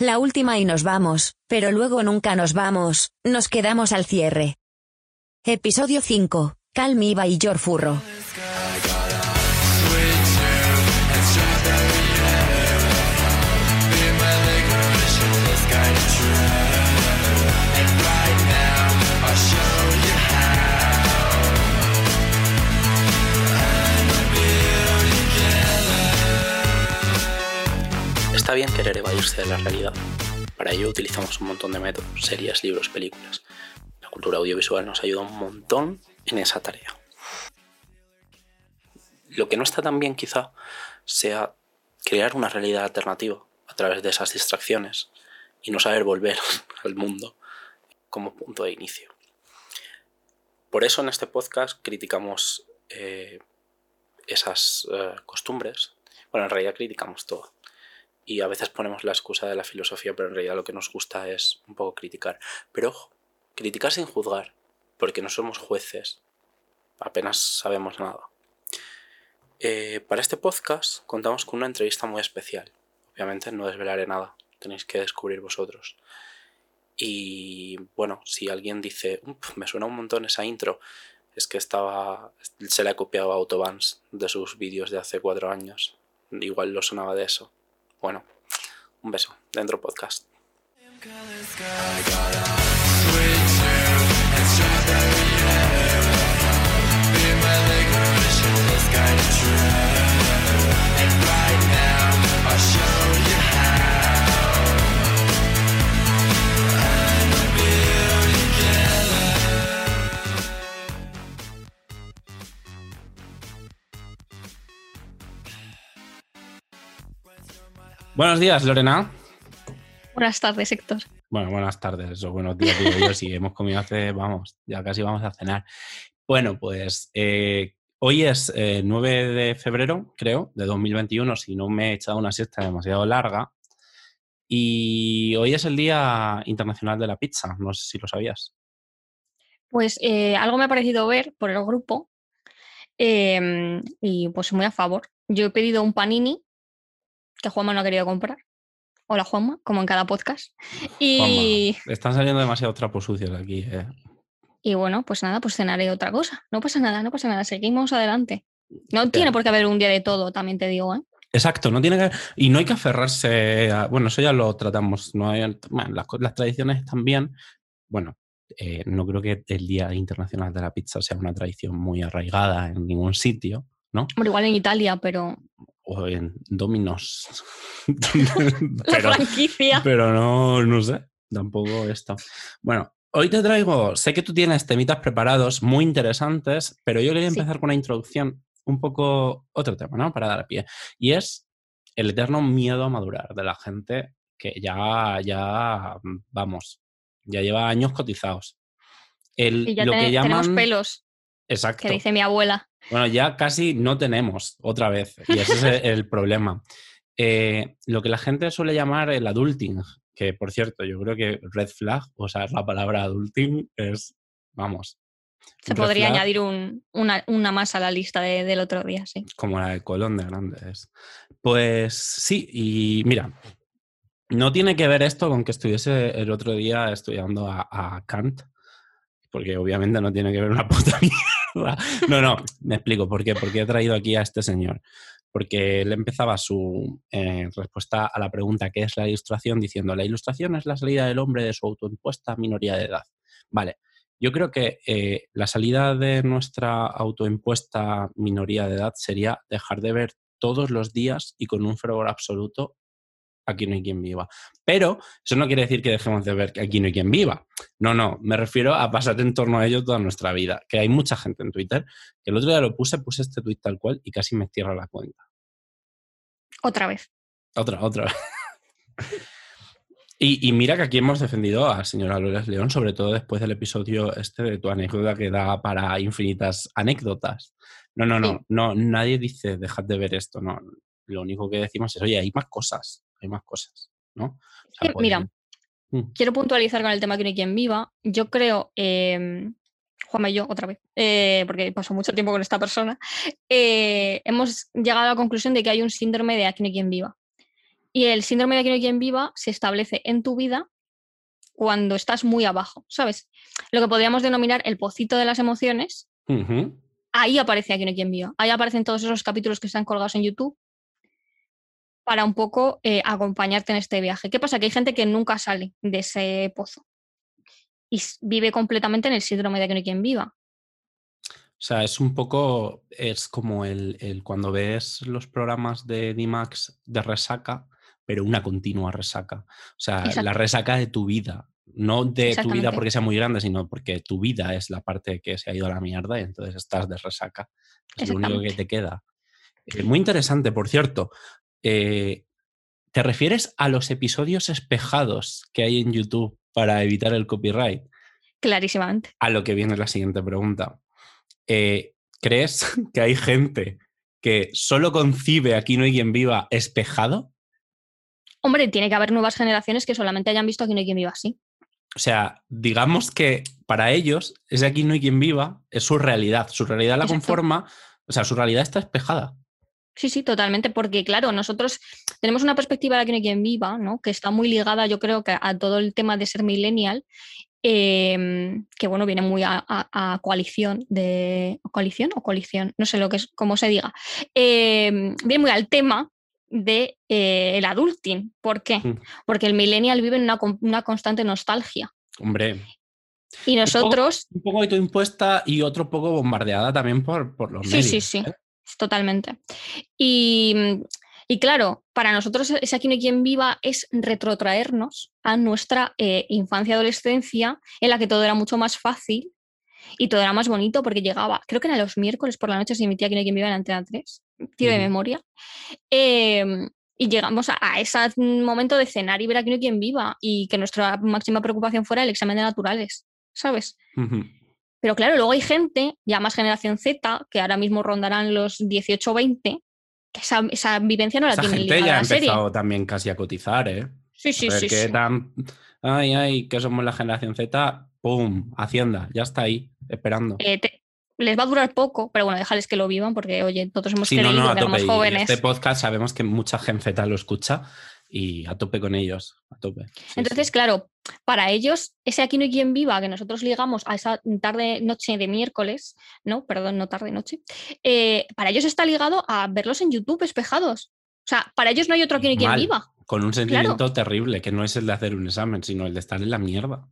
La última y nos vamos, pero luego nunca nos vamos, nos quedamos al cierre. Episodio 5. Calmiva y Yor Bien querer evadirse de la realidad. Para ello utilizamos un montón de métodos, series, libros, películas. La cultura audiovisual nos ayuda un montón en esa tarea. Lo que no está tan bien quizá sea crear una realidad alternativa a través de esas distracciones y no saber volver al mundo como punto de inicio. Por eso en este podcast criticamos eh, esas eh, costumbres. Bueno, en realidad criticamos todo y a veces ponemos la excusa de la filosofía, pero en realidad lo que nos gusta es un poco criticar. Pero ojo, criticar sin juzgar, porque no somos jueces, apenas sabemos nada. Eh, para este podcast contamos con una entrevista muy especial. Obviamente no desvelaré nada, tenéis que descubrir vosotros. Y bueno, si alguien dice, me suena un montón esa intro, es que estaba, se le ha copiado a Autobans de sus vídeos de hace cuatro años. Igual lo sonaba de eso. Bueno, un beso. Dentro podcast. Buenos días, Lorena. Buenas tardes, Héctor. Bueno, buenas tardes o buenos días, digo yo, si hemos comido hace, vamos, ya casi vamos a cenar. Bueno, pues eh, hoy es 9 eh, de febrero, creo, de 2021, si no me he echado una siesta demasiado larga. Y hoy es el Día Internacional de la Pizza, no sé si lo sabías. Pues eh, algo me ha parecido ver por el grupo em, y pues muy a favor. Yo he pedido un panini que Juanma no ha querido comprar. Hola Juanma, como en cada podcast. Y están saliendo demasiados trapos sucios aquí. Eh. Y bueno, pues nada, pues cenaré otra cosa. No pasa nada, no pasa nada. Seguimos adelante. No tiene por qué haber un día de todo, también te digo, ¿eh? Exacto, no tiene que y no hay que aferrarse a, bueno, eso ya lo tratamos, no hay, las, tradiciones están bien. Bueno, eh, no creo que el Día Internacional de la Pizza sea una tradición muy arraigada en ningún sitio, ¿no? Bueno, igual en Italia, pero o en Dominos. pero, franquicia. Pero no, no sé, tampoco esto. Bueno, hoy te traigo, sé que tú tienes temitas preparados muy interesantes, pero yo quería empezar con una introducción, un poco otro tema, ¿no? Para dar pie. Y es el eterno miedo a madurar de la gente que ya, ya, vamos, ya lleva años cotizados. El, ya lo que llaman... tenemos pelos. Exacto. Que dice mi abuela. Bueno, ya casi no tenemos otra vez, y ese es el, problema. Eh, lo que la gente suele llamar el adulting, que por cierto, yo creo que red flag, o sea, la palabra adulting es, vamos. Se podría añadir una, más a la lista del otro día, sí. Como la de Colón de Grandes. Pues sí, y mira, no tiene que ver esto con que estuviese el otro día estudiando a Kant, porque obviamente no tiene que ver una puta mierda. No, no, me explico por qué. Porque he traído aquí a este señor. Porque él empezaba su eh, respuesta a la pregunta ¿qué es la ilustración? diciendo, la ilustración es la salida del hombre de su autoimpuesta minoría de edad. Vale, yo creo que eh, la salida de nuestra autoimpuesta minoría de edad sería dejar de ver todos los días y con un fervor absoluto aquí no hay quien viva. Pero eso no quiere decir que dejemos de ver que aquí no hay quien viva. No, no, me refiero a pasar en torno a ello toda nuestra vida. Que hay mucha gente en Twitter, que el otro día lo puse, puse este tweet tal cual y casi me cierra la cuenta. Otra vez. Otra, otra vez. y, mira que aquí hemos defendido a señora Lourdes León, sobre todo después del episodio este de tu anécdota que da para infinitas anécdotas. No, no, no, no, nadie dice dejad de ver esto, no. Lo único que decimos es, oye, hay más cosas hay más cosas, ¿no? Mira, mm. quiero puntualizar con el tema que no hay quien viva. Yo creo, eh, Juanma y yo, otra vez, eh, porque paso mucho tiempo con esta persona, eh, hemos llegado a la conclusión de que hay un síndrome de aquí no hay quien viva. Y el síndrome de aquí no hay quien viva se establece en tu vida cuando estás muy abajo, ¿sabes? Lo que podríamos denominar el pocito de las emociones. Ahí aparece aquí no hay quien viva. Ahí aparecen todos esos capítulos que están colgados en YouTube para un poco eh, acompañarte en este viaje. ¿Qué pasa? Que hay gente que nunca sale de ese pozo y vive completamente en el síndrome de aquí no hay quien viva. O sea, es un poco, es como el, el cuando ves los programas de D-Max de resaca, pero una continua resaca. O sea, la resaca de tu vida. No de tu vida porque sea muy grande, sino porque tu vida es la parte que se ha ido a la mierda y entonces estás de resaca. Es lo único que te queda. Eh, muy interesante, por cierto. Eh, ¿Te refieres a los episodios espejados que hay en YouTube para evitar el copyright? Clarísimamente. a lo que viene la siguiente pregunta. Eh, ¿Crees que hay gente que solo concibe Aquí no hay quien viva espejado? Hombre, tiene que haber nuevas generaciones que solamente hayan visto aquí no hay quien viva así. O sea, digamos que para ellos ese Aquí no hay quien viva es su realidad. Su realidad la Exacto. conforma, o sea, su realidad está espejada. Sí, sí, totalmente, porque claro, nosotros tenemos una perspectiva de aquí no hay quien viva, ¿no? Que está muy ligada, yo creo, que a todo el tema de ser millennial, em, que bueno, viene muy a, a- a coalición de. ¿Coalición o coalición? No sé lo que es, cómo se diga. Em, viene muy al tema de eh, el adulting. ¿Por qué? Mm. Porque el millennial vive en una, una constante nostalgia. Hombre, Y nosotros, un poco autoimpuesta y otro poco bombardeada también por, por los Sí, medios. sí, sí, ¿eh? Totalmente. Y, mm, y claro, para nosotros ese aquí no hay quien viva es retrotraernos a nuestra eh, infancia y adolescencia en la que todo era mucho más fácil y todo era más bonito porque llegaba, creo que eran los miércoles por la noche se emitía aquí no hay quien viva en Antena 3, tiro de memoria. Em, y llegamos a, a ese momento de cenar y ver aquí no hay quien viva y que nuestra máxima preocupación fuera el examen de naturales, ¿sabes? Pero claro, luego hay gente, ya más generación Z, que ahora mismo rondarán los 18 o 20, que esa, esa vivencia no la Esa tienen gente ya ha serie. empezado también casi a cotizar, ¿eh? Sí, sí, A ver sí. tan. Ay, ay, que somos la generación Z. ¡Pum! Hacienda, ya está ahí, esperando. Eh, te- les va a durar poco, pero bueno, déjales que lo vivan porque, oye, todos hemos Sí, no, creído no, a que tope. Y jóvenes. este podcast sabemos que mucha Gen Z lo escucha y a tope con ellos, a tope. Sí, Entonces, sí. claro, para ellos, ese aquí no hay quien viva que nosotros ligamos a esa tarde, noche de miércoles, no, perdón, no tarde, noche, eh, para ellos está ligado a verlos en YouTube espejados. O sea, para ellos no hay otro aquí no hay quien viva. Con un sentimiento terrible, que no es el de hacer un examen, sino el de estar en la mierda.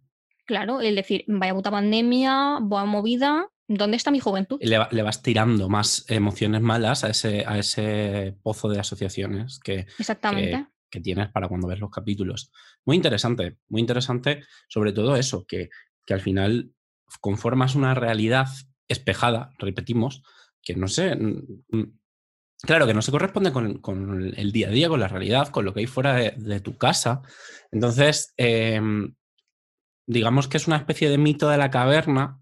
Claro, el decir, vaya puta pandemia, buena movida, ¿dónde está mi juventud? Le, va- le vas tirando más emociones malas a ese, a ese pozo de asociaciones que, Exactamente. Que tienes para cuando ves los capítulos. Muy interesante, muy interesante, sobre todo eso, que, que al final conformas una realidad espejada, repetimos, que no sé, mm, mm, claro, que no se corresponde con, con el día a día, con la realidad, con lo que hay fuera de, de tu casa. Entonces, em, digamos que es una especie de mito de la caverna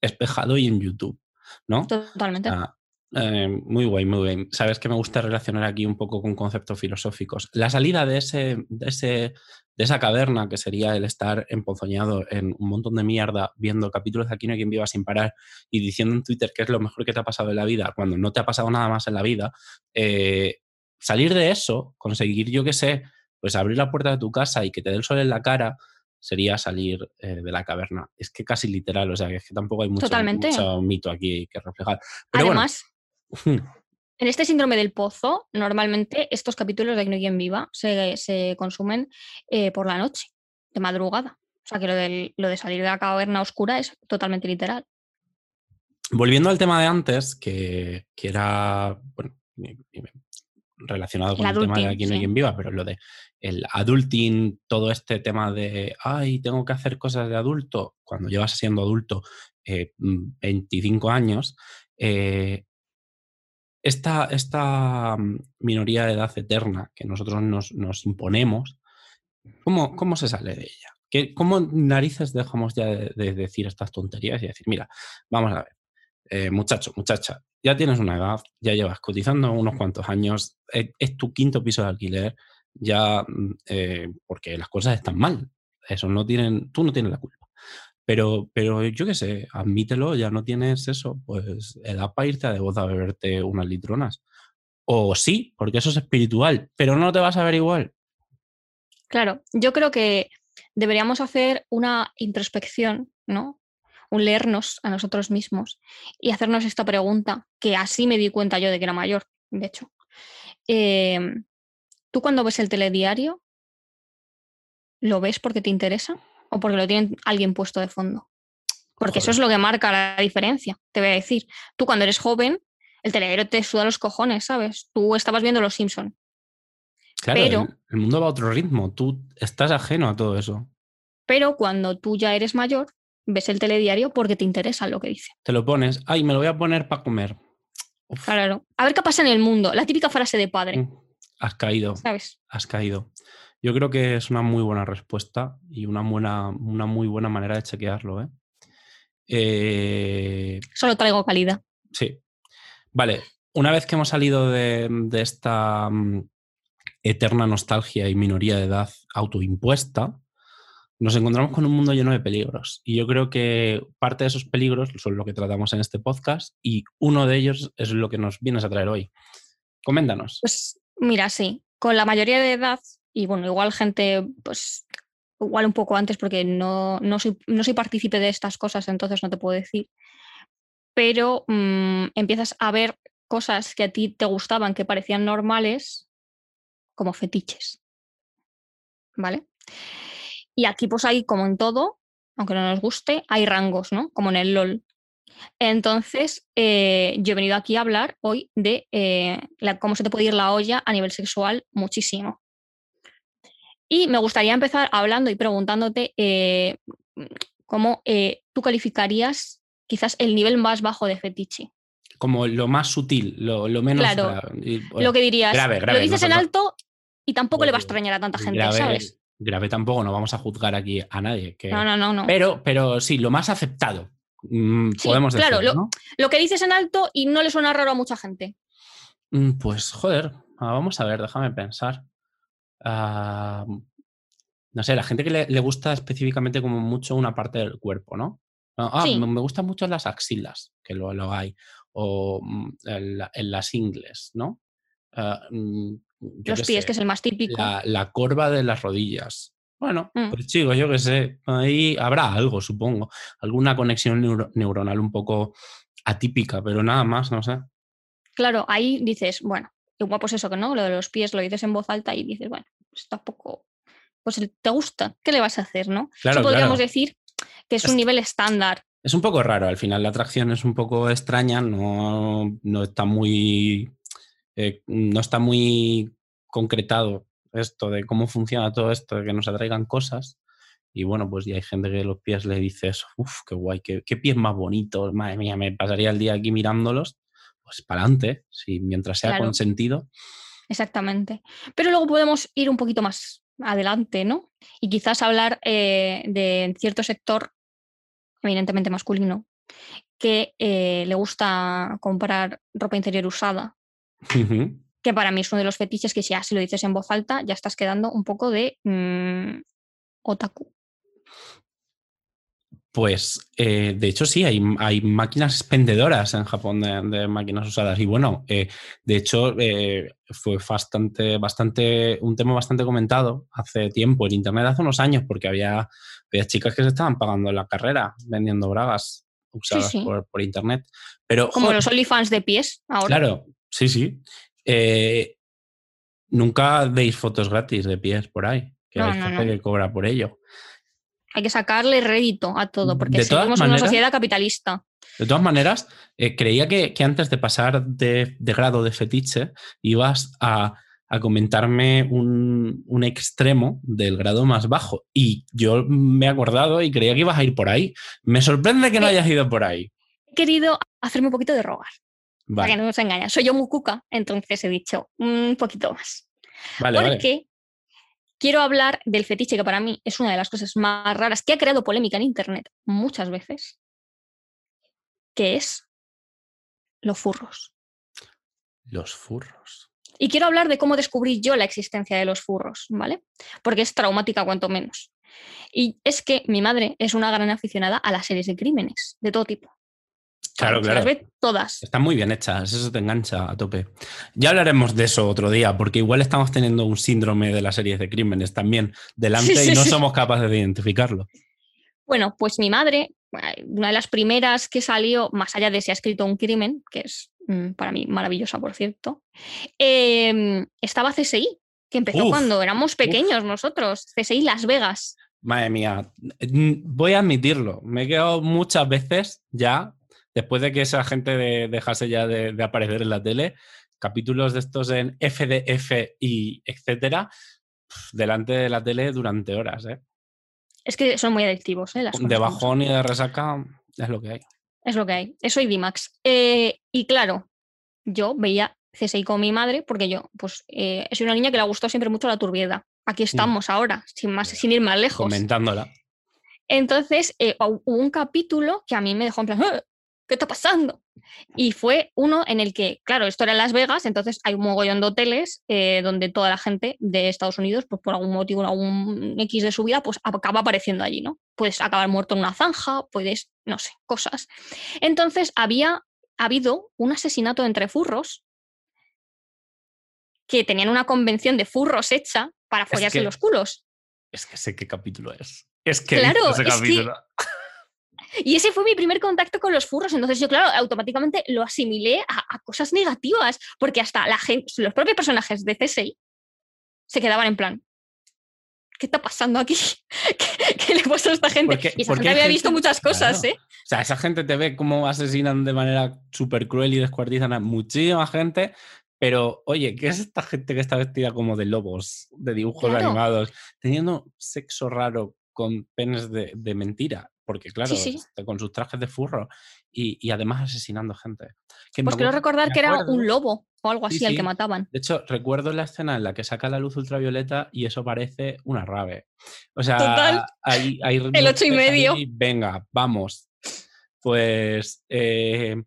espejado y en YouTube, ¿no? Totalmente. Ah, eh, muy guay, muy guay. Sabes que me gusta relacionar aquí un poco con conceptos filosóficos. La salida de, ese, de, ese, de esa caverna, que sería el estar emponzoñado en un montón de mierda, viendo capítulos de Aquí no hay quien viva sin parar y diciendo en Twitter que es lo mejor que te ha pasado en la vida, cuando no te ha pasado nada más en la vida, eh, salir de eso, conseguir, yo qué sé, pues abrir la puerta de tu casa y que te dé el sol en la cara, sería salir eh, de la caverna. Es que casi literal, o sea, que es que tampoco hay mucho, mito aquí que reflejar. Pero bueno, Además, en este síndrome del pozo, normalmente estos capítulos de no hay quien viva se, se consumen eh, por la noche, de madrugada. O sea que lo, del- lo de salir de la caverna oscura es totalmente literal. Volviendo al tema de antes, que, que era bueno, relacionado con El el, tema de aquí no hay sí. quien viva, pero lo de el adulting, todo este tema de, ay, tengo que hacer cosas de adulto, cuando llevas siendo adulto eh, mm, 25 años, eh, esta, esta mm, minoría de edad eterna que nosotros nos, nos imponemos, ¿cómo, ¿cómo se sale de ella? ¿Qué, ¿Cómo narices dejamos ya de, de decir estas tonterías y decir, mira, vamos a ver, eh, muchacho, muchacha, ya tienes una edad, ya llevas cotizando unos cuantos años, es, es tu quinto piso de alquiler, ya, mm, eh, porque las cosas están mal, eso no tienen, tú no tienes la culpa. Pero, pero yo qué sé, admítelo, ya no tienes eso, pues edad para irte a de a beberte unas litronas. O sí, porque eso es espiritual, pero no te vas a ver igual. Claro, yo creo que deberíamos hacer una introspección, ¿no? Un leernos a nosotros mismos y hacernos esta pregunta, que así me di cuenta yo de que era mayor, de hecho. Em, ¿Tú cuando ves el telediario, lo ves porque te interesa o porque lo tiene alguien puesto de fondo? Porque eso es lo que marca la diferencia, te voy a decir. Tú cuando eres joven, el telediario te suda los cojones, ¿sabes? Tú estabas viendo Los Simpson. Claro, Pero- el, el mundo va a otro ritmo, tú estás ajeno a todo eso. Pero cuando tú ya eres mayor, ves el telediario porque te interesa lo que dice. Te lo pones, ay, me lo voy a poner para comer. Uf, Claro. A ver qué pasa en el mundo. La típica frase de padre, mm, has caído, ¿sabes? has caído. Yo creo que es una muy buena respuesta y una, buena, una muy buena manera de chequearlo. ¿eh? Eh, Solo traigo calidad. Sí. Vale, una vez que hemos salido de, de esta mm, eterna nostalgia y minoría de edad autoimpuesta, nos encontramos con un mundo lleno de peligros. Y yo creo que parte de esos peligros son lo que tratamos en este podcast y uno de ellos es lo que nos vienes a traer hoy. Coméntanos. Pues mira, sí, con la mayoría de edad, y bueno, igual gente, pues igual un poco antes porque no, no, soy, no soy partícipe de estas cosas, entonces no te puedo decir, pero mm, empiezas a ver cosas que a ti te gustaban, que parecían normales, como fetiches. ¿Vale? Y aquí pues hay, como en todo, aunque no nos guste, hay rangos, ¿no? Como en el LOL. Entonces, eh, yo he venido aquí a hablar hoy de eh, cómo se te puede ir la olla a nivel sexual muchísimo. Y me gustaría empezar hablando y preguntándote eh, cómo eh, tú calificarías quizás el nivel más bajo de fetiche. Como lo más sutil, lo, lo menos Claro, grave. Lo que dirías, grave, grave, lo dices no, en alto y tampoco le va a extrañar a tanta gente, grave, ¿sabes? grave tampoco, no vamos a juzgar aquí a nadie. que- No, no, no, no. Pero, pero sí, lo más aceptado. mm, Sí, podemos decir, claro, lo- ¿no? Lo que dices en alto y no le suena raro a mucha gente. Mm, Pues joder, ah, vamos a ver, déjame pensar. Ah, no sé, la gente que le, le gusta específicamente como mucho una parte del cuerpo, ¿no? Ah, ah, Sí. me, me gustan mucho las axilas, que lo, lo hay, o mm, en, la- en las ingles, ¿no? Ah, mm, Los pies, sé, que es el más típico. la, la corva de las rodillas. Bueno, Mm. pues chicos, yo qué sé, ahí habrá algo, supongo, alguna conexión neuro- neuronal un poco atípica, pero nada más, no sé. Claro, ahí dices, bueno, igual pues eso que no, lo de los pies lo dices en voz alta y dices, bueno, pues tampoco, pues te gusta, ¿qué le vas a hacer, no? Claro, Eso podríamos claro. decir que es un nivel estándar. Es un poco raro, al final la atracción es un poco extraña, no, no está muy. eh, no está muy concretado esto de cómo funciona todo esto, de que nos atraigan cosas. Y bueno, pues ya hay gente que los pies le dice eso, uff, qué guay, qué, qué pies más bonitos, madre mía, me pasaría el día aquí mirándolos. Pues para adelante, si mientras sea Claro. consentido. Exactamente. Pero luego podemos ir un poquito más adelante, ¿no? Y quizás hablar eh, de cierto sector, eminentemente masculino, que eh, le gusta comprar ropa interior usada, que para mí es uno de los fetiches que si ya si lo dices en voz alta ya estás quedando un poco de mm, otaku. Pues eh, de hecho sí, hay, hay máquinas expendedoras en Japón de, de máquinas usadas. Y bueno, eh, de hecho eh, fue bastante, bastante, un tema bastante comentado hace tiempo en internet, hace unos años, porque había, había chicas que se estaban pagando la carrera vendiendo bragas usadas sí. Por, por internet. Pero Como joder, los OnlyFans de pies ahora. claro, sí, sí. Nunca veis fotos gratis de pies por ahí, que No, hay no, gente no. que cobra por ello. Hay que sacarle rédito a todo, porque en una sociedad capitalista. De todas maneras, eh, creía que, que antes de pasar de, de grado de fetiche ibas a, a comentarme un, un extremo del grado más bajo. Y yo me he acordado y creía que ibas a ir por ahí. Me sorprende que no hayas ido por ahí. He querido hacerme un poquito de rogar, para que no nos engañen. Soy yo muy cuca, entonces he dicho un poquito más. vale, vale. Quiero hablar del fetiche que para mí es una de las cosas más raras que ha creado polémica en Internet muchas veces, que es los furros. Los furros. Y quiero hablar de cómo descubrí yo la existencia de los furros, ¿vale? Porque es traumática cuanto menos. Y es que mi madre es una gran aficionada a las series de crímenes, de todo tipo. Claro, Se claro. las ve todas. Están muy bien hechas, eso te engancha a tope. Ya hablaremos de eso otro día, porque igual estamos teniendo un síndrome de las series de crímenes también delante Sí, sí, y no sí. somos capaces de identificarlo. Bueno, pues mi madre, una de las primeras que salió, más allá de si ha escrito un crimen, que es mm, para mí maravillosa, por cierto, eh, estaba CSI, que empezó Uf, cuando éramos pequeños nosotros, CSI Las Vegas. Madre mía, voy a admitirlo, me he quedado muchas veces ya, después de que esa gente de- dejase ya de, de aparecer en la tele, capítulos de estos en FDF y etcétera, delante de la tele durante horas, ¿eh? Es que son muy adictivos, ¿eh? Las De bajón y de resaca es lo que hay. Es lo que hay. Eso y D-Max. Eh, y claro, yo veía CSI con mi madre porque yo, pues, eh, soy una niña que le gustó siempre mucho la turbiedad. Aquí estamos ahora, sin, más, sin ir más lejos. Comentándola. Entonces, eh, hu- hubo un capítulo que a mí me dejó en plan, "¡Ah! ¿Qué está pasando? Y fue uno en el que, claro, esto era en Las Vegas, entonces hay un mogollón de hoteles eh, donde toda la gente de Estados Unidos, pues por algún motivo, algún X de su vida, pues acaba apareciendo allí, ¿no? Puedes acabar muerto en una zanja, puedes, no sé, cosas. Entonces, había habido un asesinato entre furros que tenían una convención de furros hecha para Es follarse que- los culos. Es que sé qué capítulo es. Es que Claro, ese es que- capítulo. Y ese fue mi primer contacto con los furros. Entonces yo, claro, automáticamente lo asimilé a, a cosas negativas, porque hasta la gente, los propios personajes de CSI se quedaban en plan, ¿qué está pasando aquí? ¿Qué, qué le pasa a esta gente? Porque- y esa porque gente hay había gente- visto muchas cosas, Claro. ¿eh? O sea, esa gente te ve cómo asesinan de manera súper cruel y descuartizan a muchísima gente. Pero, oye, ¿qué es esta gente que está vestida como de lobos, de dibujos Claro. animados, teniendo sexo raro con penes de, de mentira? Porque, claro, sí. este, con sus trajes de furro y, y además asesinando gente. Que Pues acuerdo- recordar que era un lobo o algo Sí, así sí. que mataban. De hecho, recuerdo la escena en la que saca la luz ultravioleta y eso parece una rave. O sea, Total. hay, hay El ocho y medio. ahí, venga, vamos. Pues, eh,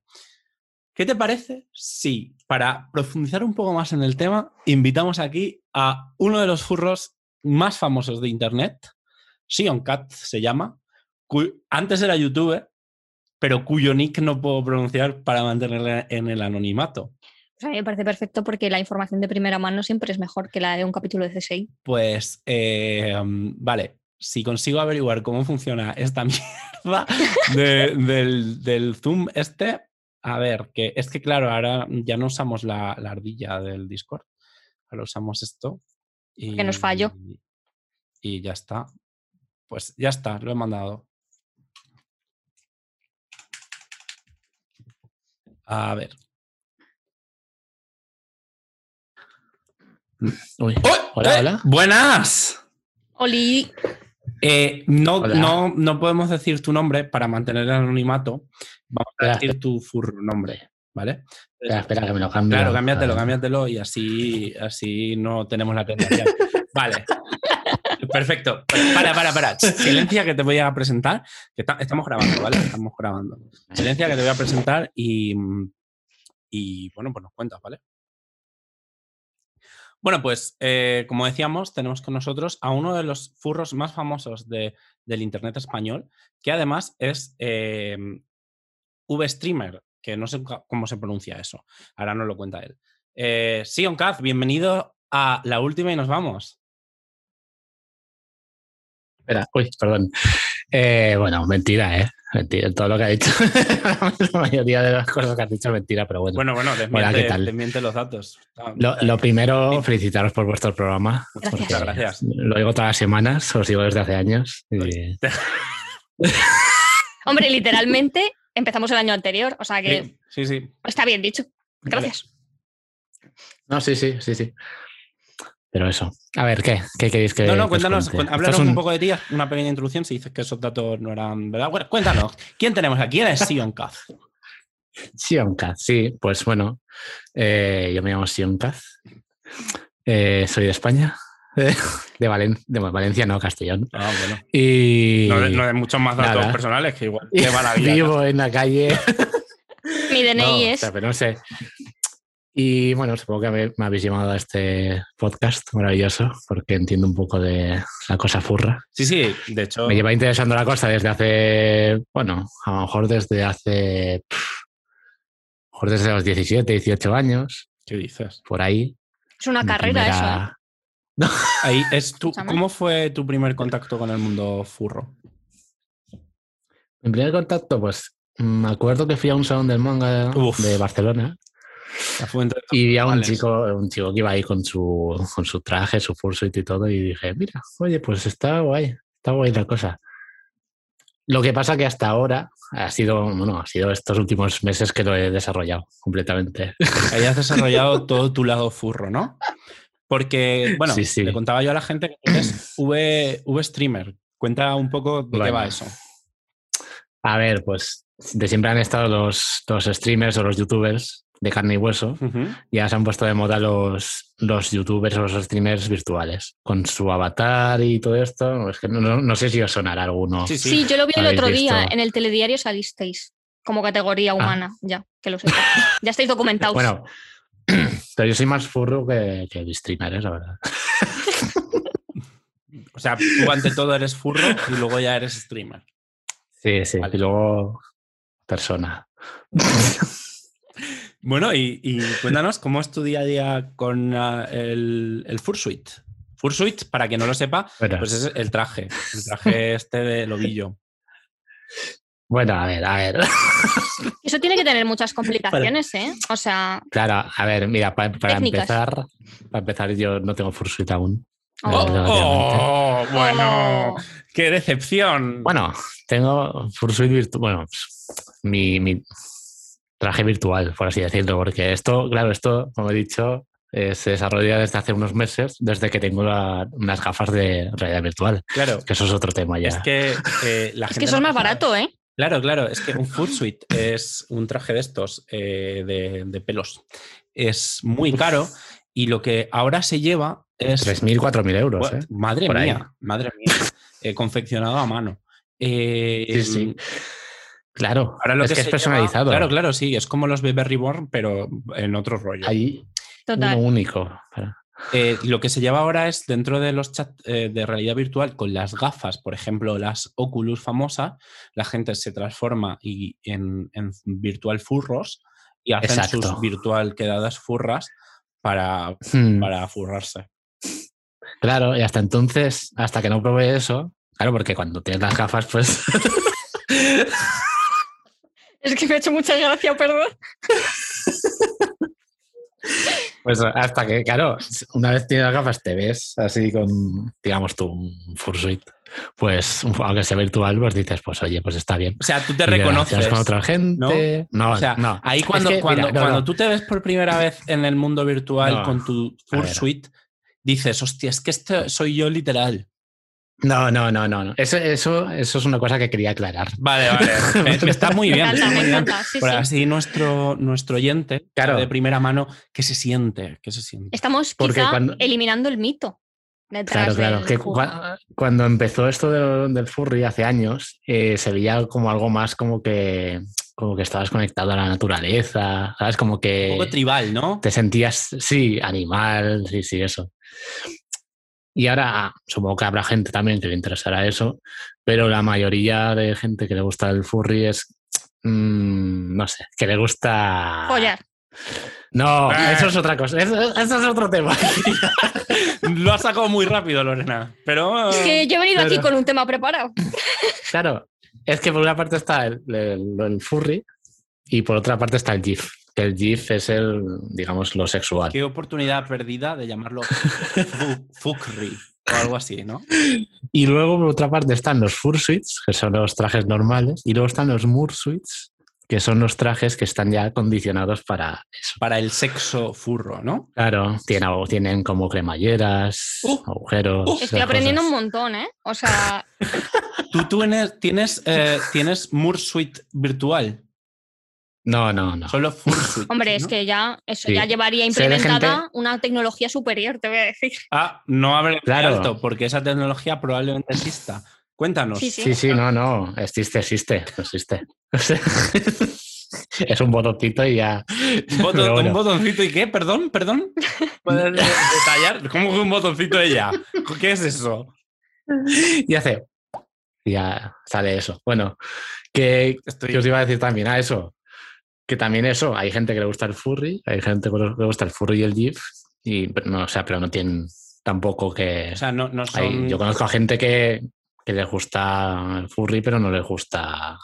¿qué te parece? Sí, para profundizar un poco más en el tema, invitamos aquí a uno de los furros más famosos de Internet, Sion Cat se llama, antes era youtuber, pero cuyo nick no puedo pronunciar para mantenerle en el anonimato. O sea, a mí me parece perfecto porque la información de primera mano siempre es mejor que la de un capítulo de CSI. Pues, eh, mm, vale, si consigo averiguar cómo funciona esta mierda de- del, del Zoom este, a ver, que es que claro, ahora ya no usamos la, la ardilla del Discord, ahora usamos esto. Y, Que nos falló. Y ya está. Pues ya está, lo he mandado. A ver. Uy. ¡Oh! Hola, ¡Eh! hola. ¡Buenas! Oli, Eh, no, Hola. no, no podemos decir tu nombre para mantener el anonimato. Vamos a decir tu furro nombre, ¿vale? Espera, espera, que me lo cambio. Claro, cámbiatelo, cámbiatelo y así, así no tenemos la tentación. vale. Perfecto. Para, para, para. Silencia que te voy a presentar. Que ta- estamos grabando, ¿vale? Estamos grabando. Silencia que te voy a presentar y, y bueno, pues nos cuentas, ¿vale? Bueno, pues como como decíamos, tenemos con nosotros a uno de los furros más famosos de- del Internet español, que además es eh, V-Streamer, que no sé cómo se pronuncia eso. Ahora nos lo cuenta él. Eh, Sion Kaz, bienvenido a la última y nos vamos. Espera, uy, perdón. Eh, bueno, mentira, ¿eh? Mentira, todo lo que ha dicho. la mayoría de las cosas que has dicho es mentira, pero bueno. Bueno, bueno, Hola, desmiente, ¿qué tal? desmiente los datos. Ah, Lo, lo primero, felicitaros por vuestro programa. Gracias. gracias. Lo digo todas las semanas, os digo desde hace años. y- hombre, literalmente empezamos el año anterior, o sea que Sí, sí, sí. está bien dicho. Gracias. No, sí, sí, sí, sí. Pero eso. A ver, ¿qué? ¿Qué queréis que No, no, cuéntanos, Esto háblanos un... poco de ti, una pequeña introducción si dices que esos datos no eran verdad. Bueno, cuéntanos, ¿quién tenemos aquí? ¿Quién es Sion Kaz? Sionkaz, sí, pues bueno, eh, yo me llamo Sionkaz, eh, soy de España, de, Valen- de Valencia, no, Castellón. Ah, bueno. Y No, de, no de muchos más datos Nada. personales que igual te van a vivo en la calle. Mi DNI No, o es. sea, pero no sé. Y bueno, supongo que me, me habéis llamado a este podcast maravilloso porque entiendo un poco de la cosa furra. Sí, sí, de hecho. Me lleva interesando la cosa desde hace, bueno, a lo mejor desde hace pff, mejor desde los 17, 18 años, ¿Qué dices? por ahí. Es una carrera eso, ¿eh? primera- Ahí es tu. ¿Cómo fue tu primer contacto con el mundo furro? Mi primer contacto, pues me acuerdo que fui a un salón del manga Uf. de Barcelona y vi a un chico, un chico que iba ahí con su, con su traje, su fursuit y todo, y dije, mira, oye, pues está guay, está guay la cosa. Lo que pasa que hasta ahora ha sido, bueno, ha sido estos últimos meses que lo he desarrollado completamente. Hayas desarrollado todo tu lado furro, ¿no? Porque, bueno, Sí, sí. le contaba yo a la gente que eres V, V streamer. Cuenta un poco de qué Bueno. va eso. A ver, pues de siempre han estado los, los streamers o los youtubers de carne y hueso. Ya se han puesto de moda los, los youtubers o los streamers virtuales. Con su avatar y todo esto. Es que no, no- no sé si os sonará alguno. Sí, Sí, yo lo vi el otro día, visto. en el telediario salisteis como categoría humana, ya, que lo sepa. Ya estáis documentados. Bueno, pero yo soy más furro que, que el streamer, ¿eh? la verdad. O sea, tú ante todo eres furro y luego ya eres streamer. Sí, sí. Vale. Y luego persona. Bueno, y, y cuéntanos cómo es tu día a día con ah, el, el Fursuit. Fursuit, para quien no lo sepa, Bueno, pues es el traje. El traje este de lobillo. bueno, a ver, a ver. Eso tiene que tener muchas complicaciones, ¿eh? O sea, Claro, a ver, mira, pa- para Técnicas. empezar, para empezar, yo no tengo fursuit aún. Oh. ¡Oh! Bueno, oh, qué decepción. Bueno, tengo fursuit virtual. Bueno, pues, mi, mi traje virtual, por así decirlo, porque esto, claro, esto, como he dicho, eh, se desarrolla desde hace unos meses, desde que tengo la- unas gafas de realidad virtual, claro, que eso es otro tema ya. es que eh, la es gente que eso es más barato, ¿eh? Claro, claro, es que un fursuit es un traje de estos eh, de, de pelos. Es muy caro y lo que ahora se lleva es 3.000, 4.000 euros, ¿eh? Madre Por ahí. mía, madre mía. Eh, confeccionado a mano. Eh, Sí, sí. Claro, Ahora lo es que, es personalizado. claro, claro, sí. Es como los Bebé Reborn, pero en otro rollo. Hay Total. uno único. Eh, lo que se lleva ahora es dentro de los chats eh, de realidad virtual con las gafas, por ejemplo, las Oculus famosas, la gente se transforma y en, en virtual furros y hacen Exacto. sus virtual quedadas furras para, Hmm, para furrarse. Claro, y hasta entonces, hasta que no probé eso, claro, porque cuando tienes las gafas, pues Es que me ha hecho mucha gracia, perdón. Pues hasta que, claro, una vez tienes las gafas, te ves así con, digamos, tu fursuit. Pues, aunque sea virtual, pues dices, pues oye, pues está bien. O sea, tú te Y reconoces. con otra gente. No, O sea, no. ahí Es cuando, que, cuando, mira, no, cuando no. tú te ves por primera vez en el mundo virtual No. con tu. Fursuit, dices, hostia, es que este soy yo literal. No, no, no, no. no. Eso, eso, eso es una cosa que quería aclarar. Vale, vale. me, me está muy bien. está muy bien. Por sí. así nuestro, nuestro oyente Claro. de primera mano, ¿qué se siente? ¿Qué se siente? Estamos Porque quizá cuando- eliminando el mito. Claro, detrás claro. del Que cuando empezó esto del, del furry hace años, eh, se veía como algo más como que, como que estabas conectado a la naturaleza, ¿sabes? Como que Un poco tribal, ¿no? te sentías, sí, animal, sí, sí, eso. Y ahora ah, supongo que habrá gente también que le interesará eso, pero la mayoría de gente que le gusta el furry es, mm, no sé, que le gusta... Follar. No, Ah. eso es otra cosa, eso, eso es otro tema. Lo has sacado muy rápido, Lorena. Pero. Es que yo he venido aquí con un tema preparado. Claro, es que por una parte está el, el- el furry y por otra parte está el GIF, que el GIF es el, digamos, lo sexual. Qué oportunidad perdida de llamarlo fu- Fukri o algo así, ¿no? Y luego por otra parte están los fursuits, que son los trajes normales, y luego están los mursuits, que son los trajes que están ya condicionados para eso. Para el sexo furro, ¿no? Claro, tienen, tienen como cremalleras, Uh, agujeros. uh. Estoy aprendiendo un montón, ¿eh? O sea, ¿Tú, tú tienes, tienes, eh, tienes Mursuit virtual? No, no, no. Solo Fursuit. hombre, es que ya eso Sí. ya llevaría implementada gente- una tecnología superior, te voy a decir. Ah, no muy Claro. alto, porque esa tecnología probablemente exista. Cuéntanos. Sí, sí. Sí, sí, no, no. Existe, existe, existe. es un botoncito y ya. Un, botón- Pero bueno. un botoncito y qué, perdón, perdón. ¿Puedes de- detallar? ¿Cómo que un botoncito de ya? ¿Qué es eso? y hace. y ya sale eso. Bueno, que, Estoy... que os iba a decir también a eso. Que también eso, hay gente que le gusta el furry, hay gente que le gusta el furry y el GIF, y pero no, o sea, pero no tienen tampoco que. O sea, no, no hay- yo conozco a gente que, que les gusta el furry, pero no les gusta,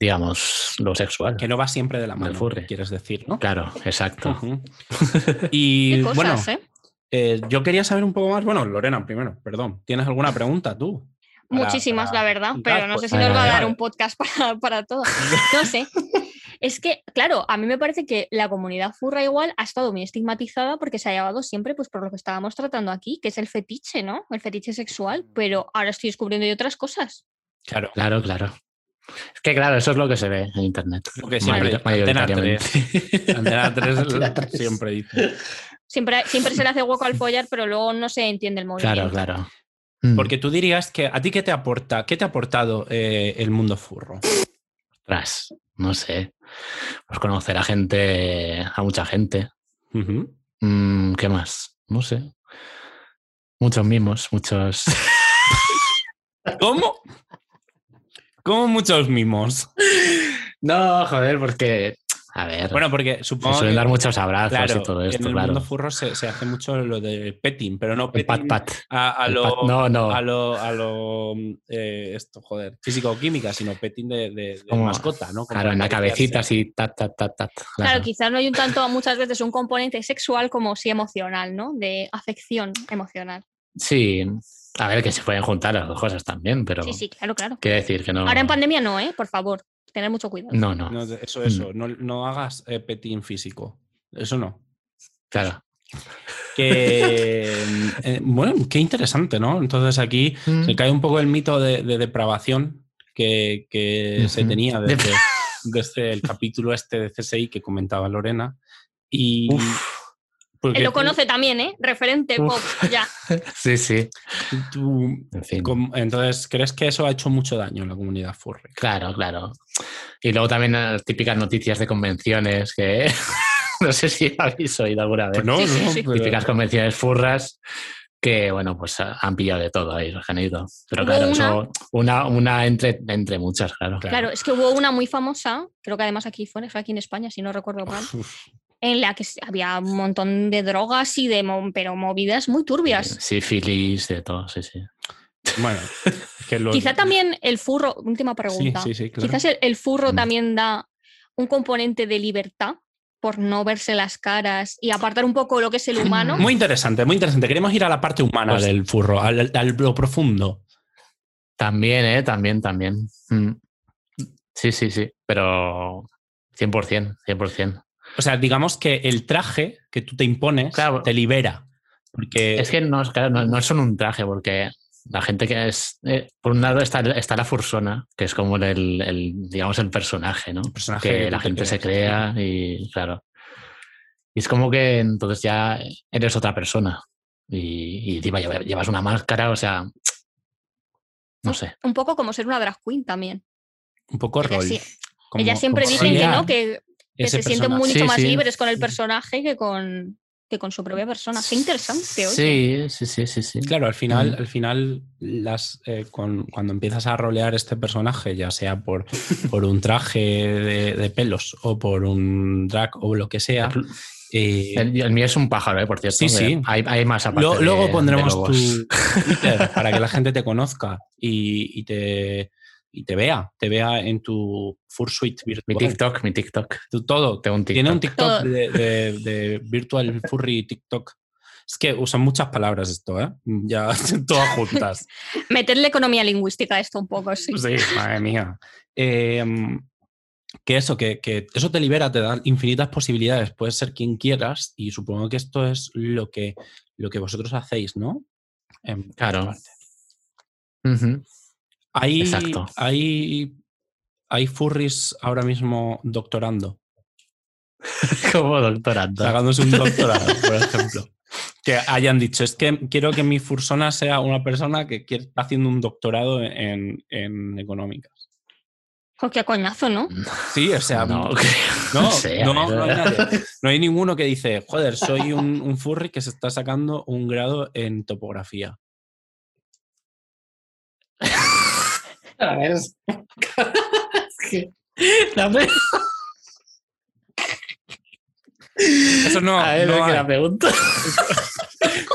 digamos, lo sexual. Que no va siempre de la mano, furry. quieres decir, ¿no? Claro, exacto. Ujú. Y Qué cosas, bueno, ¿eh? eh, yo quería saber un poco más. Bueno, Lorena, primero, perdón. ¿Tienes alguna pregunta tú? Para- Muchísimas, para la verdad, pero no sé Pues, si nos va a dar un podcast para, para todo. No sé. Es que, claro, a mí me parece que la comunidad furra igual ha estado muy estigmatizada porque se ha llevado siempre pues, por lo que estábamos tratando aquí, que es el fetiche, ¿no? El fetiche sexual, pero ahora estoy descubriendo yo otras cosas. Claro. Claro, claro. Es que claro, eso es lo que se ve en internet. Lo que siempre Mayor- Antena mayoritariamente. Antena 3 Antena 3. siempre dice. Siempre, siempre se le hace hueco al follar, pero luego no se entiende el movimiento. Claro, claro. Mm, Porque tú dirías que a ti qué te aporta, qué te ha aportado eh, el mundo furro. Ostras, no sé. Pues conocer a gente, a mucha gente. Mm, ¿Qué más? No sé. Muchos mimos, muchos. ¿Cómo? ¿Cómo muchos mimos? no, joder, porque. A ver. Bueno, porque se supongo suelen que, dar muchos abrazos claro, y todo esto, en el claro. mundo furro se, se hace mucho lo de petting, pero no El pat petting pat. a, a El lo, pat- No, no. a lo, a lo eh, esto, joder, físico-química, sino petting de, de- de Como- mascota, ¿no? Como Claro, en la cabecita así, tat, tat, tat, tat. Claro, Claro. quizás no hay un tanto, muchas veces, un componente sexual como sí emocional, ¿no? De afección emocional. Sí, a ver, que se pueden juntar las dos cosas también, pero. Sí, sí, claro, claro. Quiere decir que no. Ahora en pandemia no, ¿eh? Por favor, tener mucho cuidado. No, no, No, eso, Mm. eso, no, no hagas eh, petting físico. Eso no. claro. Que, eh, bueno, qué interesante, ¿no? Entonces aquí Mm. se cae un poco el mito de, de depravación que, que se tenía desde, desde el capítulo este de CSI que comentaba Lorena. Y porque Él lo tú- conoce también, ¿eh? Referente Uf. pop, ya. Sí, sí. tú- En fin. com- entonces, ¿crees que eso ha hecho mucho daño en la comunidad furry? Claro, claro. Y luego también las típicas noticias de convenciones que no sé si habéis oído alguna vez. Pues no, Sí, no, sí. pero- Típicas convenciones furras que, bueno, pues ha- han pillado de todo ahí, los que han ido. Pero Hubo claro, una- eso, una, una entre, entre muchas, claro. Claro, es que hubo una muy famosa, creo que además aquí fue, fue aquí en España, si no recuerdo mal, Uf, en la que había un montón de drogas y de, pero movidas muy turbias. Sífilis, de todo, sí, sí. bueno, es que los- Quizá también el furro, última pregunta, sí, sí, claro. quizás el, el furro Mm. también da un componente de libertad por no verse las caras y apartar un poco lo que es el humano. Muy interesante, muy interesante. Queremos ir a la parte humana Pues- del furro, al, al- lo profundo. También, ¿eh? También, también. Mm. Sí, sí, sí, pero 100%, 100%. O sea, digamos que el traje que tú te impones Claro. te libera. Porque Es que no, es- claro, no, no es solo un traje, porque la gente que es. eh, por un lado está, está la fursona, que es como el, el, digamos, el personaje, ¿no? personaje que que la gente se crea y, claro. Y es como que entonces ya eres otra persona. Y, llevas una máscara, o sea. No sé. Un poco como ser una drag queen también. un poco Ella rol. sí- como- Ellas siempre dicen que no, que, que se sienten mucho Sí, más sí. libres con el personaje que con, que con su propia persona. Qué interesante, oye. Sí, sí, sí, sí, sí. Claro, al final, Mm. al final las, eh, con- cuando empiezas a rolear este personaje, ya sea por, por un traje de, de pelos o por un drag o lo que sea, eh, El, el mío es un pájaro, ¿eh? por cierto. Sí, sí. Hay, hay más aparte Lo- de- luego de pondremos tu Twitter para que la gente te conozca y, y te, y te vea, te vea en tu Fursuite Mi virtual. TikTok, mi TikTok. Tu todo. Tengo un Tiene un TikTok. TikTok de, de- de Virtual Furry TikTok. Es que usan muchas palabras esto, ¿eh? Ya todas juntas. Meterle economía lingüística a esto un poco, sí. Sí, madre mía. Eh, que eso, que, que eso te libera, te da infinitas posibilidades. Puedes ser quien quieras y supongo que esto es lo que, lo que vosotros hacéis, ¿no? En Claro. Ujú. Hay, Exacto. hay, hay furries ahora mismo doctorando, Como doctorando. sacándose un doctorado, por ejemplo. Que hayan dicho, es que quiero que mi fursona sea una persona que quiere- está haciendo un doctorado en, en económicas. Jo, qué coñazo, ¿no? Sí, o sea, no, No, sé, a no, no hay ver. nadie. No hay ninguno que dice, joder, soy un, un furry que se está sacando un grado en topografía. A ver, es- es que- la Eso no, A ver, no que hay. la pregunta.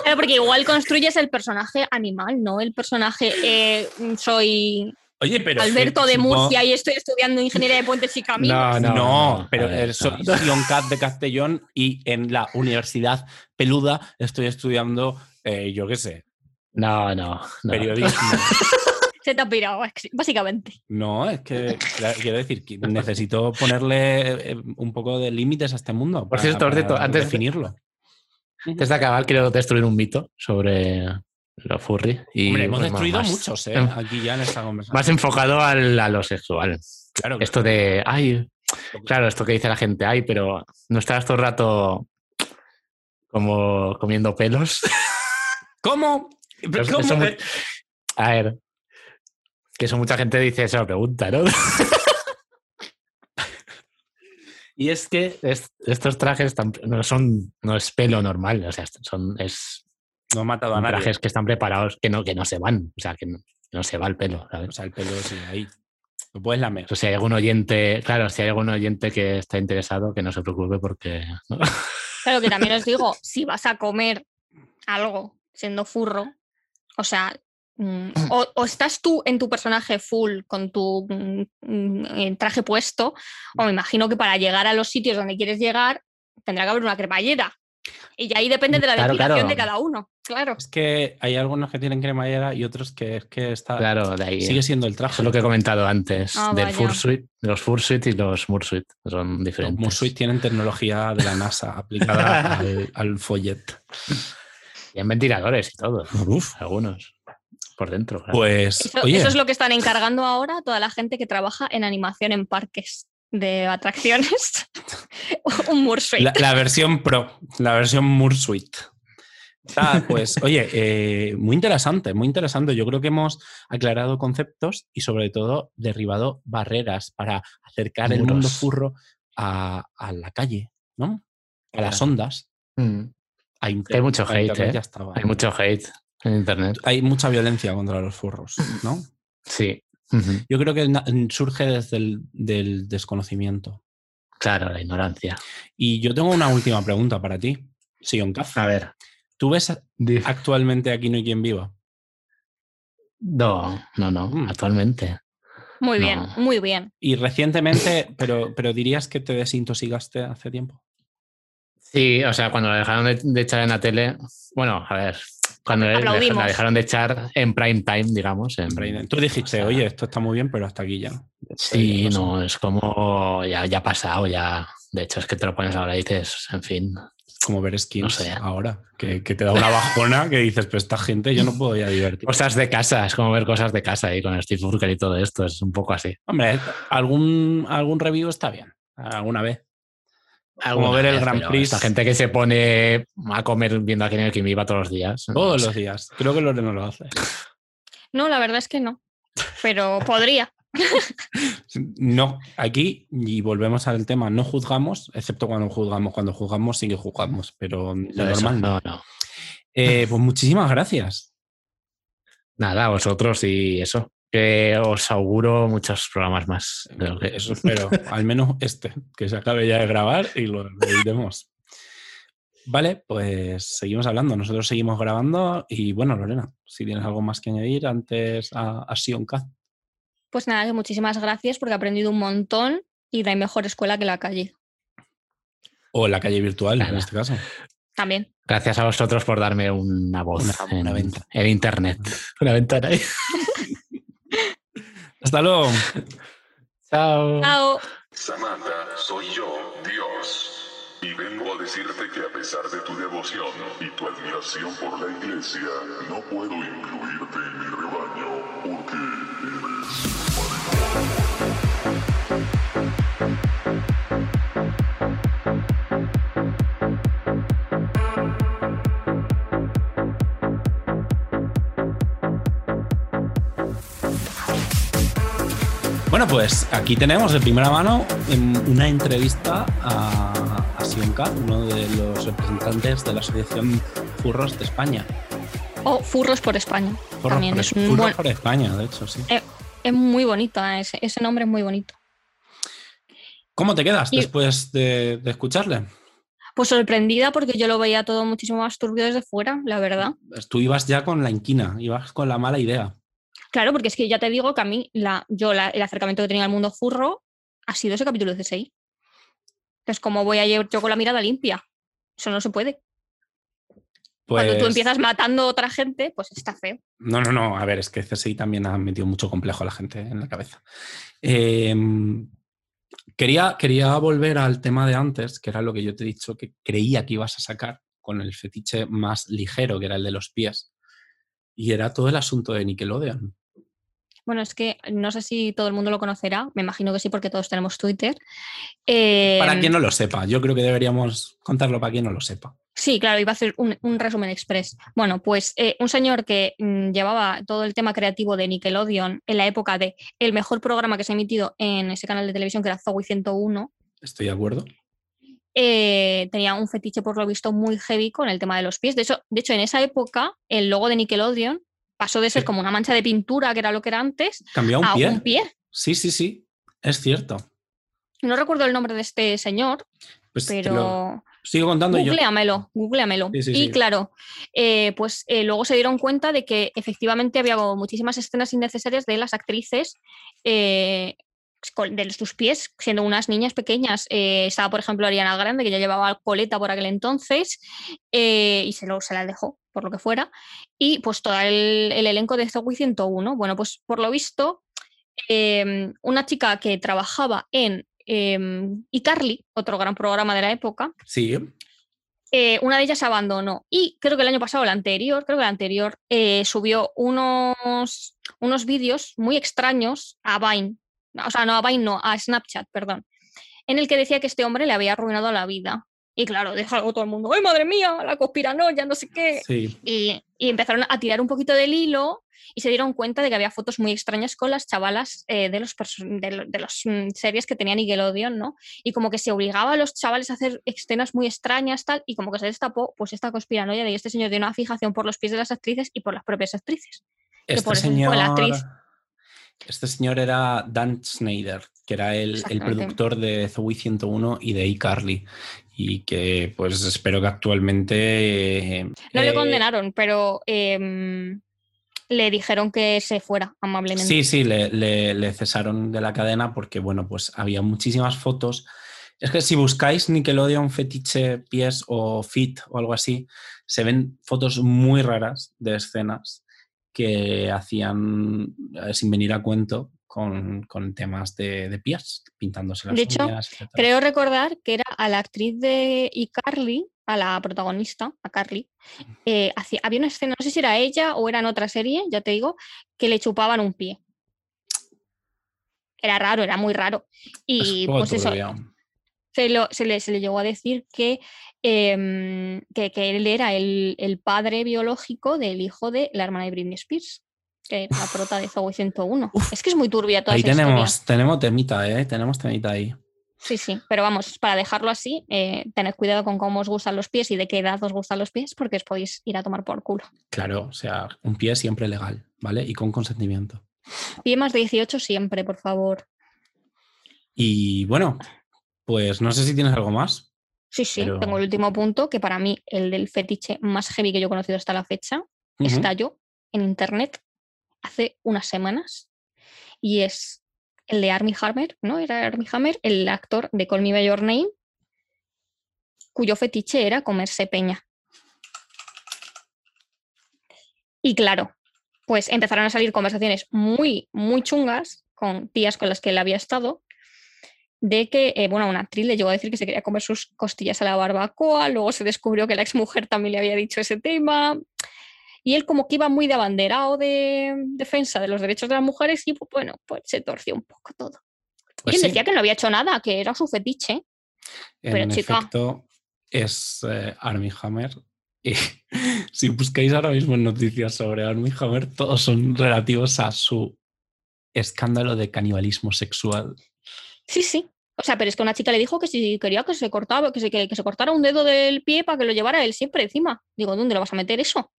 Claro, porque igual construyes el personaje animal, ¿no? El personaje eh, soy Oye, pero. es que Alberto de supongo- Murcia y estoy estudiando ingeniería de puentes y caminos. No, No, no, pero ver, soy no. Sion Cat de Castellón y en la Universidad Peluda estoy estudiando, eh, yo qué sé, No, no. no. periodismo. Se te ha pirado, básicamente. No, es que quiero decir que necesito ponerle eh, un poco de límites a este mundo. Por cierto, por cierto, antes de- definirlo. Antes de acabar, quiero destruir un mito sobre los furry. Y, Hombre, hemos pues, destruido más- muchos, ¿eh? Aquí ya en esta conversación. Más enfocado al- a lo sexual. claro, que- Esto de, ay, claro, esto que dice la gente, ay, pero no estás todo el rato como comiendo pelos. ¿Cómo? A ver, que eso mucha gente dice esa pregunta, ¿no? y es que es- estos trajes no son, no es pelo normal, o sea, son es No he matado a nadie. trajes que están preparados que no, que no se van, o sea, que no, que no se va el pelo, O ¿sabes? sea, el pelo sigue ahí. Lo puedes lamer. O sea, si hay algún oyente, claro, si hay algún oyente que está interesado, que no se preocupe porque ¿no? Claro que también os digo, si vas a comer algo siendo furro, o sea, o, o estás tú en tu personaje full con tu mm, mm, traje puesto, o me imagino que para llegar a los sitios donde quieres llegar tendrá que haber una cremallera. Y ahí depende de la Claro, depilación claro. de cada uno, claro. Es que hay algunos que tienen cremallera y otros que es que está. claro, de ahí. Sigue siendo el traje. Eso es lo que he comentado antes, Ah, del fursuit, los fursuit y los mursuit, son Los diferentes. Mursuit tienen tecnología de la NASA aplicada al, al follet. Y en ventiladores y todo, algunos, por dentro. claro. Pues, Eso, oye, eso es lo que están encargando ahora toda la gente que trabaja en animación en parques de atracciones. Un Mursuit. la, la versión Pro, la versión Mursuit. Ah, pues, oye, eh, muy interesante, muy interesante. Yo creo que hemos aclarado conceptos y sobre todo derribado barreras para acercar el mundo furro a, a la calle, ¿no? A las ondas. Mm. A Hay mucho hate, internet ¿eh? ya estaba. Hay mucho hate en internet. Hay mucha violencia contra los furros, ¿no? Sí. Yo creo que surge desde el del desconocimiento. Claro, la ignorancia. Y yo tengo una última pregunta para ti, Sion Caf. A ver. ¿Tú ves actualmente Aquí no hay quien viva? No, no, no, Mm. actualmente. Muy bien, muy bien. Y recientemente, pero, pero dirías que te desintoxicaste hace tiempo. Sí, o sea, cuando la dejaron de, de echar en la tele, bueno, a ver, cuando Aplaudimos. la dejaron de echar en prime time, digamos. En, Tú dijiste, oye, esto está muy bien, pero hasta aquí ya. Sí, ya no, es como ya, ya ha pasado, ya. De hecho, es que te lo pones ahora y dices, en fin. Es como ver skins No sé. ahora, que, que te da una bajona que dices, pues esta gente yo no puedo ya divertir. Cosas de casa, es como ver cosas de casa y con Steve Burker y todo esto, es un poco así. Hombre, algún, algún review está bien, alguna vez. Como Alguna ver el Grand Prix. Esta gente que se pone a comer viendo a quien que viva todos los días. no Todos sé. los días. Creo que Lorena lo hace. No, la verdad es que no. Pero podría. No, aquí, y volvemos al tema, no juzgamos, excepto cuando juzgamos. Cuando juzgamos, sí que juzgamos, pero Eso, normal no. no, no. Eh, pues muchísimas gracias. Nada, a vosotros y eso. Que os auguro muchos programas más. de lo que- Eso espero, al menos este, que se acabe ya de grabar y lo editemos. Vale, pues seguimos hablando, nosotros seguimos grabando y bueno, Lorena, si tienes algo más que añadir antes a, a Sion Cat. Pues nada, que muchísimas gracias porque he aprendido un montón y no hay mejor escuela que la calle. O la calle virtual, en este caso. También. Gracias a vosotros por darme una voz Una- en, en internet. Una ventana ahí. Hasta luego. Chao. Chao. Samantha, soy yo, Dios. Y vengo a decirte que a pesar de tu devoción y tu admiración por la iglesia, no puedo incluirte en mi rebaño porque Bueno, pues aquí tenemos de primera mano em, una entrevista a, a Sion Cat, uno de los representantes de la Asociación Furros de España. O Furros por España. Furros También por, es un Furros buen- por España, de hecho, sí. Es muy bonito, eh, ese, ese nombre es muy bonito. ¿Cómo te quedas Y- después de, de escucharle? Pues sorprendida porque yo lo veía todo muchísimo más turbio desde fuera, la verdad. Tú ibas ya con la inquina, ibas con la mala idea. Claro, porque es que ya te digo que a mí, la, yo la- el acercamiento que tenía al mundo furro ha sido ese capítulo 16. Entonces, ¿cómo voy a ir yo con la mirada limpia? Eso no se puede. Cuando tú Pues- empiezas matando a otra gente, pues está feo. No, no, no. A ver, es que CSI también ha metido mucho complejo a la gente en la cabeza. Em, quería, quería volver al tema de antes, que era lo que yo te he dicho que creía que ibas a sacar con el fetiche más ligero, que era el de los pies. Y era todo el asunto de Nickelodeon. Bueno, es que no sé si todo el mundo lo conocerá, me imagino que sí, porque todos tenemos Twitter. Eh, Para quien no lo sepa, yo creo que deberíamos contarlo para quien no lo sepa. Sí, claro, iba a hacer un, un resumen express. Bueno, pues eh, un señor que mm, llevaba todo el tema creativo de Nickelodeon en la época de el mejor programa que se ha emitido en ese canal de televisión, que era Zoe 101, Estoy de acuerdo. Eh, tenía un fetiche por lo visto muy heavy con el tema de los pies. De hecho, de hecho, en esa época el logo de Nickelodeon pasó de ser Sí. como una mancha de pintura, que era lo que era antes, Cambió un a pie. un pie. Sí, sí, sí. Es cierto. No recuerdo el nombre de este señor, Pues pero sigo contando yo. googleamelo, googleamelo. Sí, sí, y sí. claro, eh, pues eh, luego se dieron cuenta de que efectivamente había muchísimas escenas innecesarias de las actrices eh, de sus pies, siendo unas niñas pequeñas. Eh, estaba, por ejemplo, Ariana Grande, que ya llevaba coleta por aquel entonces, eh, y se, lo, se la dejó, por lo que fuera. Y pues todo el, el elenco de Zoe 101. Bueno, pues por lo visto, eh, una chica que trabajaba en eh, iCarly, otro gran programa de la época, Sí, eh, una de ellas abandonó y creo que el año pasado, el anterior, creo que el anterior, eh, subió unos, unos vídeos muy extraños a Vine, o sea, no a Vine, no, a Snapchat, perdón, en el que decía que este hombre le había arruinado la vida. Y claro, deja todo el mundo, ¡ay, madre mía! La conspiranoia, no sé qué. sí. Y, y empezaron a tirar un poquito del hilo y se dieron cuenta de que había fotos muy extrañas con las chavalas eh, de los perso- de, de las mm, series que tenía Nickelodeon, ¿no? Y como que se obligaba a los chavales a hacer escenas muy extrañas, tal, y como que se destapó pues esta conspiranoia de este señor tiene una fijación por los pies de las actrices y por las propias actrices. Este por eso fue señor, la actriz. Este señor era Dan Schneider, que era el, el productor de Zoe 101 y de iCarly. Y que pues espero que actualmente... No eh, le condenaron, pero em, le dijeron que se fuera amablemente. Sí, sí, le, le- le cesaron de la cadena porque, bueno, pues había muchísimas fotos. Es que si buscáis Nickelodeon fetiche pies o fit o algo así, se ven fotos muy raras de escenas que hacían, eh, sin venir a cuento, con, con temas de, de pies, pintándose las De hecho, uñas. Creo recordar que era a la actriz de iCarly, a la protagonista, a Carly, eh, hacía- había una escena, no sé si era ella o era en otra serie, ya te digo, que le chupaban un pie. Era raro, era muy raro. Y Es pues eso, se, lo- se le, se le llegó a decir que, em, que, que él era el, el padre biológico del hijo de la hermana de Britney Spears, que era la prota de Zoe 101. Es que es muy turbia toda Ahí esa historia. tenemos, tenemos temita, ¿eh? Tenemos temita ahí. Sí, sí, pero vamos, para dejarlo así, eh, tened cuidado con cómo os gustan los pies y de qué edad os gustan los pies, porque os podéis ir a tomar por culo. Claro, o sea, un pie siempre legal, ¿vale? Y con consentimiento. Pie más de 18 siempre, por favor. Y bueno, pues no sé si tienes algo más. Sí, sí, Pero- tengo el último punto, que para mí el del fetiche más heavy que yo he conocido hasta la fecha, Ujú. estalló en internet hace unas semanas y es el de Armie Hammer, ¿no? Era Armie Hammer, el actor de Call Me By Your Name, cuyo fetiche era comerse peña. Y claro, pues empezaron a salir conversaciones muy, muy chungas con tías con las que él había estado, de que, eh, bueno, una actriz le llegó a decir que se quería comer sus costillas a la barbacoa, luego se descubrió que la exmujer también le había dicho ese tema, y él como que iba muy de abanderado de defensa de los derechos de las mujeres y pues, bueno, pues se torció un poco todo. Pues y él sí, decía que no había hecho nada, que era su fetiche. pero, en chica. efecto, es eh, Armie Hammer. Y si buscáis ahora mismo noticias sobre Armie Hammer, todos son relativos a su escándalo de canibalismo sexual. Sí, sí. O sea, pero es que una chica le dijo que si quería que se cortaba, que se, que, que se cortara un dedo del pie para que lo llevara él siempre encima. Digo, ¿dónde lo vas a meter eso?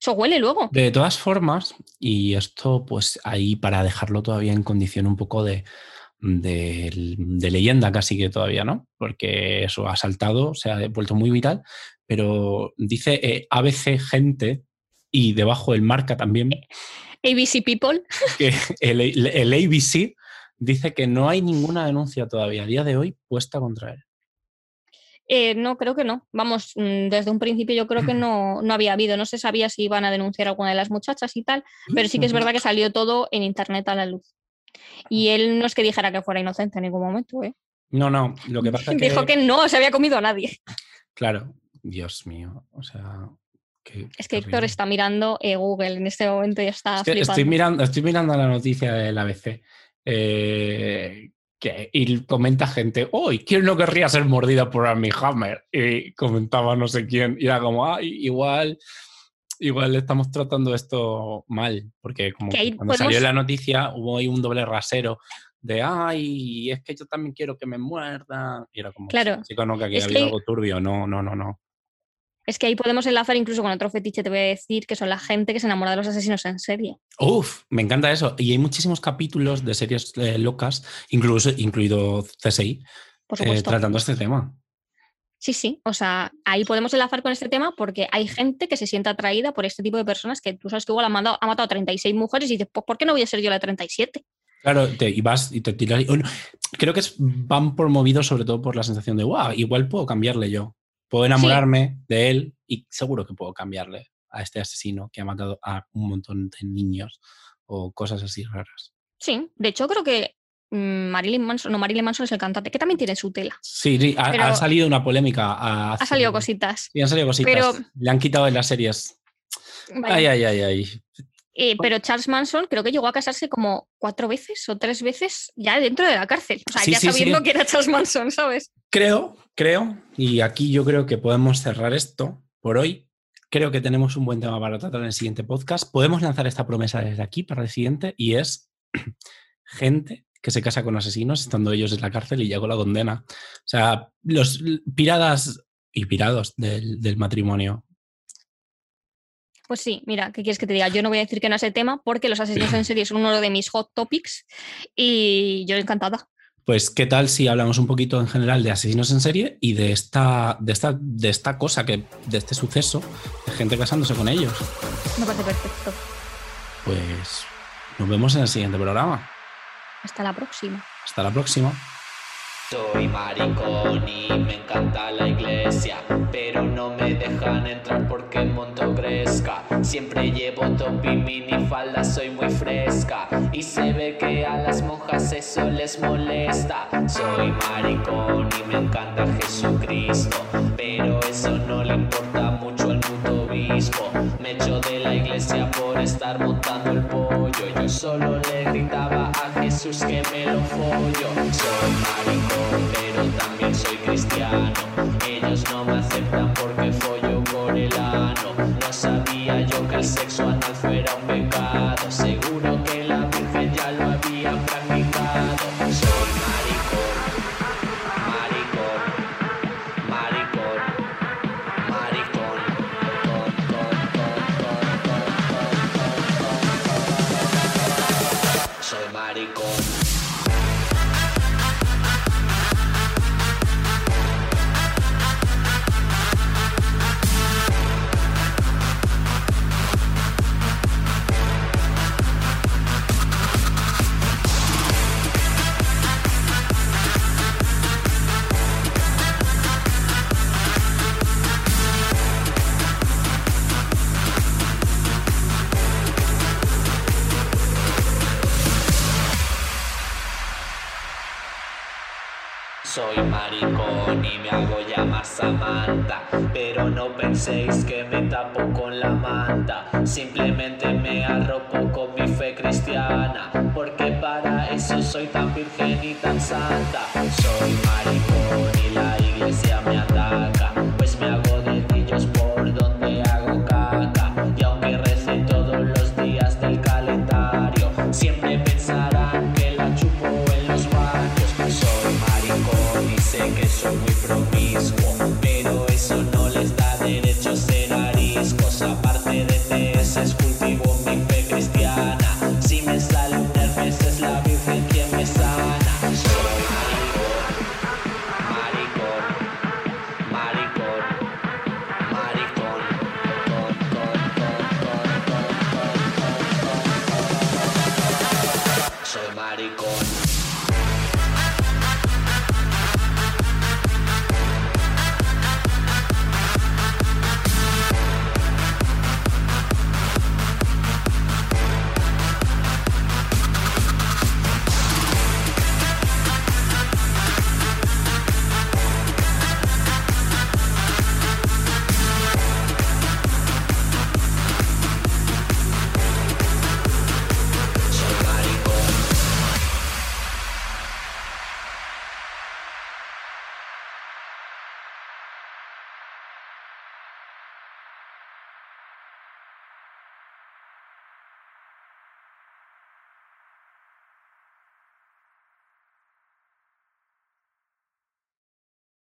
Eso huele luego. De todas formas, y esto pues ahí para dejarlo todavía en condición un poco de de, de leyenda casi que todavía, ¿no? Porque eso ha saltado, se ha vuelto muy viral, pero dice eh, ABC gente y debajo el marca también ABC People. que el, el ABC dice que no hay ninguna denuncia todavía a día de hoy puesta contra él. Eh, no, creo que no. Vamos, mm, desde un principio yo creo que no, no había habido. No se sabía si iban a denunciar a alguna de las muchachas y tal, pero sí que es verdad que salió todo en internet a la luz. Y él no es que dijera que fuera inocente en ningún momento, ¿eh? No, no, lo que pasa es que... Dijo que no se había comido a nadie. Claro, Dios mío, o sea... qué Es que Héctor terrible. está mirando eh, Google en este momento y está Es que flipando. estoy, mirando, estoy mirando la noticia del ABC eh, que, y comenta gente, ¡Uy! ¿Quién no querría ser mordido por Armie Hammer? Y comentaba no sé quién, y era como, ¡ay! Igual, igual estamos tratando esto mal, porque como Que cuando podemos- salió la noticia hubo ahí un doble rasero de, ¡ay! Es que yo también quiero que me muerdan. Y era como, Claro. chico, no, que aquí Es ha habido que- algo turbio, no, no, no, no. Es que ahí podemos enlazar incluso con otro fetiche, te voy a decir, que son la gente que se enamora de los asesinos en serie. Uf, me encanta eso. Y hay muchísimos capítulos de series eh, locas, incluso, incluido CSI, Por eh, tratando este tema. Sí, sí. O sea, ahí podemos enlazar con este tema porque hay gente que se siente atraída por este tipo de personas que tú sabes que igual ha, mandado- ha matado a 36 mujeres y dices, pues ¿por qué no voy a ser yo la 37? Claro, te, y vas y te tiras. Creo que es- van promovidos sobre todo por la sensación de, wow, igual puedo cambiarle yo. Puedo enamorarme de él y seguro que puedo cambiarle a este asesino que ha matado a un montón de niños o cosas así raras. Sí, de hecho creo que mm, Marilyn Manson, no, Marilyn Manson es el cantante, que también tiene su tela. Sí, sí, ha, salido una polémica. Ha salido cositas. Sí, han salido cositas. Pero- Le han quitado en las series. Ay, ay, ay, ay. Eh, pero Charles Manson creo que llegó a casarse como cuatro veces o tres veces ya dentro de la cárcel. O sea, Sí, ya sí, sí. sabiendo que era Charles Manson, ¿sabes? Creo, creo, y aquí yo creo que podemos cerrar esto por hoy. Creo que tenemos un buen tema para tratar en el siguiente podcast. Podemos lanzar esta promesa desde aquí para el siguiente y es gente que se casa con asesinos estando ellos en la cárcel y llegó la condena. O sea, los piradas y pirados del, del matrimonio. Pues sí, mira, ¿qué quieres que te diga? Yo no voy a decir que no a ese tema porque los asesinos en serie son uno de mis hot topics y yo encantada. Pues, ¿qué tal si hablamos un poquito en general de asesinos en serie y de esta, de esta, de esta cosa, que, de este suceso, de gente casándose con ellos? Me parece perfecto. Pues nos vemos en el siguiente programa. Hasta la próxima. Hasta la próxima. Soy maricón y me encanta la iglesia, pero no dejan entrar porque monto crezca. Siempre llevo top y minifalda, soy muy fresca. Y se ve que a las monjas eso les molesta. Soy maricón y me encanta Jesucristo, pero eso no le importa mucho al puto obispo. Me echo de la iglesia por estar montando el pollo. Yo solo le gritaba a Jesús que me lo follo. Soy maricón, pero también soy cristiano. Penséis que me tapo con la manta. Simplemente me arropo con mi fe cristiana Porque para eso soy tan virgen y tan santa. Soy